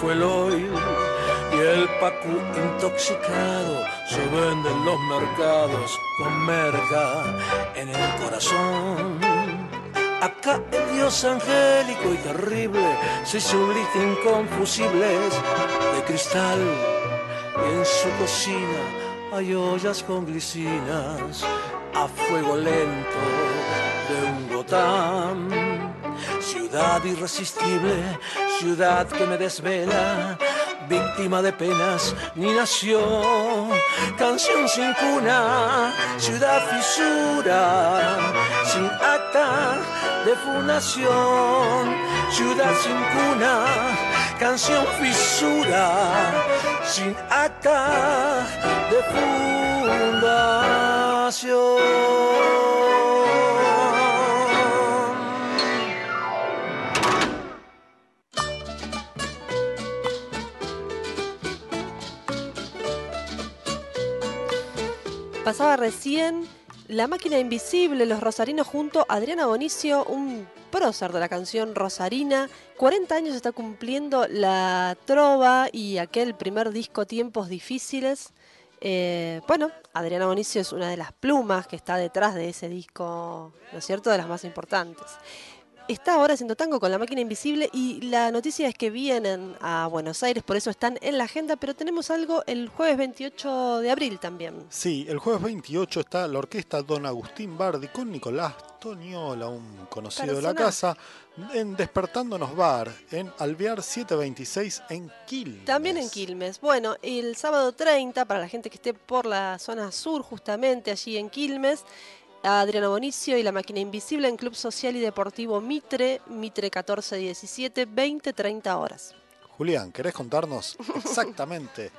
fuel oil y el pacu intoxicado se vende en los mercados con merca en el corazón. Acá el Dios angélico y terrible se lis inconfusibles de cristal y en su cocina hay ollas con glicinas a fuego lento de un gotán. Irresistible, ciudad que me desvela, víctima de penas, ni nación, canción sin cuna, ciudad fisura, sin acta de fundación, ciudad sin cuna, canción fisura, sin acta de fundación. Pasaba recién La máquina invisible, los rosarinos junto a Adriana Bonicio, un prócer de la canción Rosarina. 40 años está cumpliendo la trova y aquel primer disco Tiempos Difíciles. Eh, bueno, Adriana Bonicio es una de las plumas que está detrás de ese disco, ¿no es cierto?, de las más importantes. Está ahora haciendo tango con la máquina invisible y la noticia es que vienen a Buenos Aires, por eso están en la agenda, pero tenemos algo el jueves 28 de abril también. Sí, el jueves 28 está la orquesta Don Agustín Bardi con Nicolás Toñola, un conocido de la casa, en Despertándonos Bar, en Alvear 726 en Quilmes. También en Quilmes. Bueno, el sábado 30, para la gente que esté por la zona sur, justamente allí en Quilmes, Adriana Bonicio y la Máquina Invisible en Club Social y Deportivo Mitre, Mitre 1417, 20-30 horas. Julián, ¿querés contarnos *laughs* exactamente?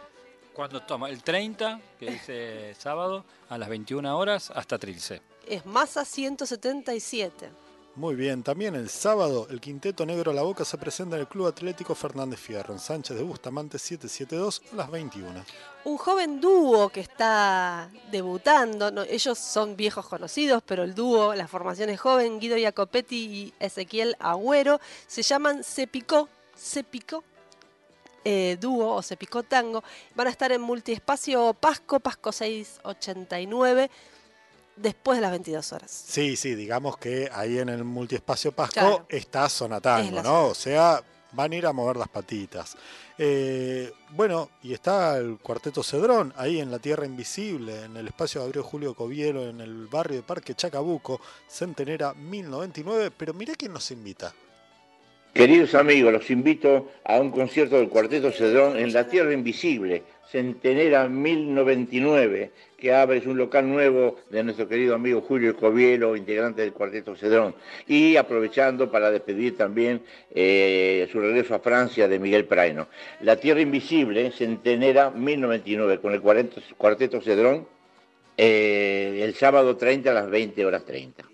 Cuando toma el 30, que dice sábado, a las 21 horas hasta Trilce. Es Masa 177. Muy bien, también el sábado el Quinteto Negro La Boca se presenta en el Club Atlético Fernández Fierro, en Sánchez de Bustamante 772 a las 21. Un joven dúo que está debutando, ellos son viejos conocidos, pero el dúo, la formación es joven, Guido Jacopetti y Ezequiel Agüero, se llaman Se Picó, eh, dúo o Se Picó Tango, van a estar en multiespacio Pasco, Pasco 689, después de las 22 horas. Sí, sí, digamos que ahí en el multiespacio Pasco Claro. está Zona Tango, Es ¿no? O sea, van a ir a mover las patitas. Eh, bueno, y está el Cuarteto Cedrón, ahí en la Tierra Invisible, en el espacio Gabriel Julio Covielo, en el barrio de Parque Chacabuco, Centenera 1099, pero mirá quién nos invita. Queridos amigos, los invito a un concierto del Cuarteto Cedrón en La Tierra Invisible, Centenera 1099, que abre un local nuevo de nuestro querido amigo Julio Covielo, integrante del Cuarteto Cedrón. Y aprovechando para despedir también eh, su regreso a Francia de Miguel Praino. La Tierra Invisible, Centenera 1099, con el Cuarteto, Cuarteto Cedrón, eh, el sábado 30 a las 20 horas 30.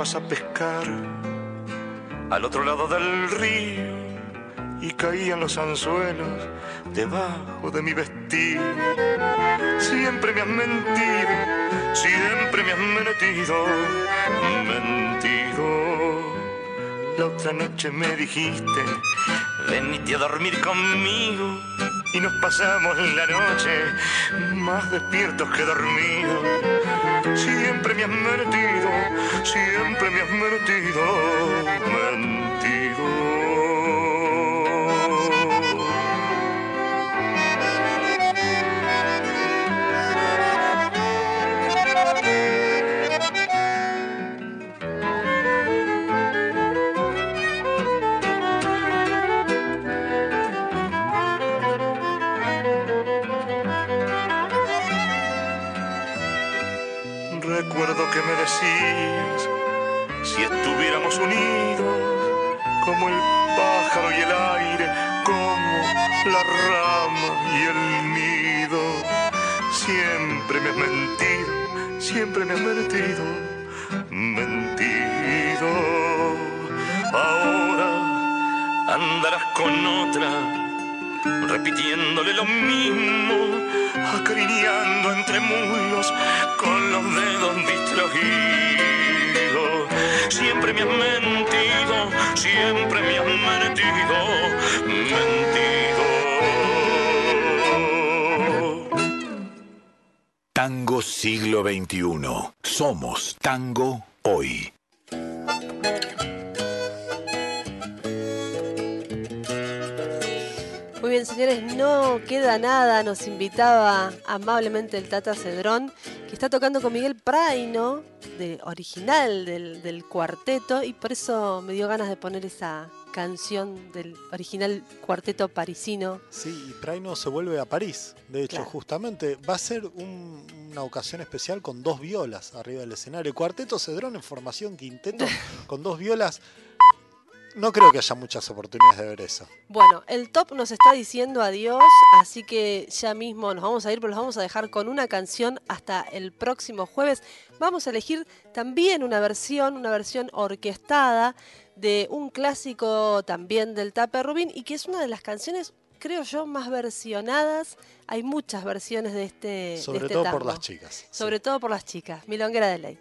Llevabas a pescar al otro lado del río y caían los anzuelos debajo de mi vestido. Siempre me has mentido, siempre me has mentido, mentido. La otra noche me dijiste, venite a dormir conmigo y nos pasamos la noche más despiertos que dormidos. Siempre me has mentido, siempre me has mentido, mentido. Si estuviéramos unidos, como el pájaro y el aire, como la rama y el nido. Siempre me has mentido, siempre me has mentido, mentido. Ahora andarás con otra, repitiéndole lo mismo, acriñando entre muslos con los dedos distraídos. Siempre me has mentido, siempre me has mentido, mentido. Tango siglo XXI. Somos tango hoy. Bien, señores, no queda nada. Nos invitaba amablemente el Tata Cedrón, que está tocando con Miguel Praino, de original del, del cuarteto, y por eso me dio ganas de poner esa canción del original cuarteto parisino. Sí, y Praino se vuelve a París. De hecho, Claro. justamente va a ser un- una ocasión especial con dos violas arriba del escenario. Cuarteto Cedrón en formación quinteto *laughs* con dos violas. No creo que haya muchas oportunidades de ver eso. Bueno, el top nos está diciendo adiós, así que ya mismo nos vamos a ir, pero los vamos a dejar con una canción hasta el próximo jueves. Vamos a elegir también una versión, una versión orquestada de un clásico también del Tape Rubín y que es una de las canciones, creo yo, más versionadas. Hay muchas versiones de este de Sobre este todo por tango. las chicas. Sobre todo por las chicas. Milonguera de ley.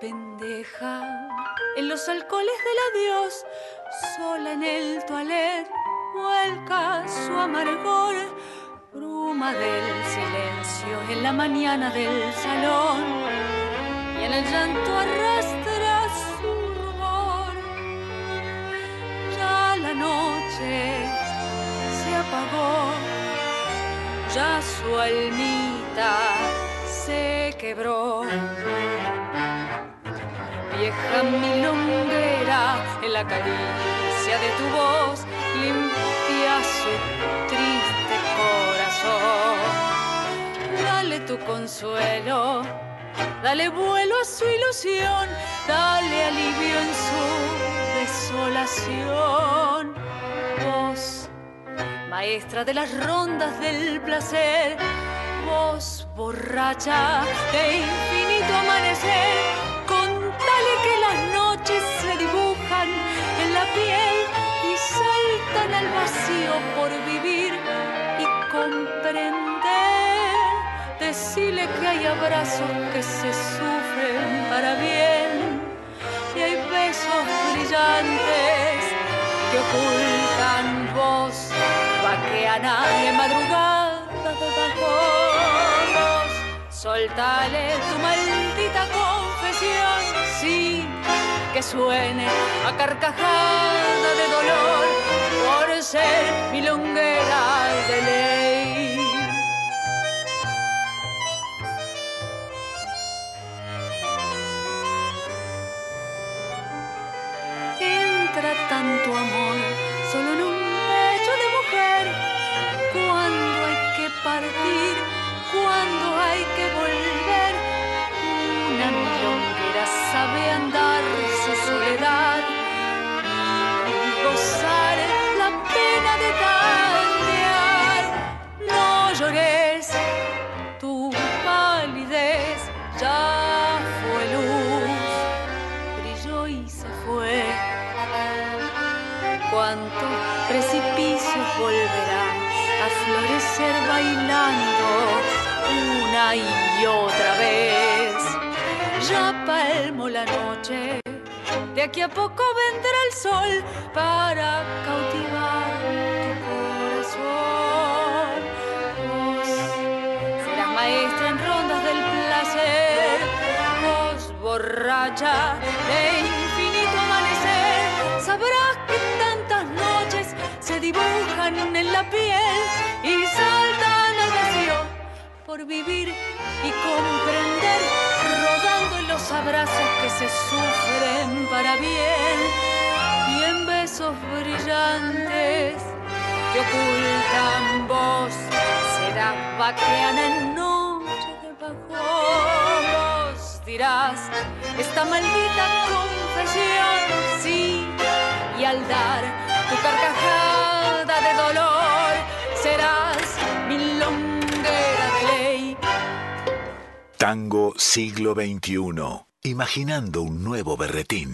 Pendeja en los alcoholes del adiós, sola en el toilet, vuelca su amargor, bruma del silencio en la mañana del salón, y en el llanto arrastra su rubor. Ya la noche se apagó, ya su almita se quebró. Vieja milonguera, en la caricia de tu voz limpia su triste corazón. Dale tu consuelo, dale vuelo a su ilusión, dale alivio en su desolación. Vos, maestra de las rondas del placer, vos borracha de infinito amanecer, por vivir y comprender. Decile que hay abrazos que se sufren para bien y hay besos brillantes que ocultan voz vaqueana de madrugada de bajos. Soltale tu maldita confesión, sí, que suene a carcajada de dolor por ser milonguera Imaginando un nuevo berretín.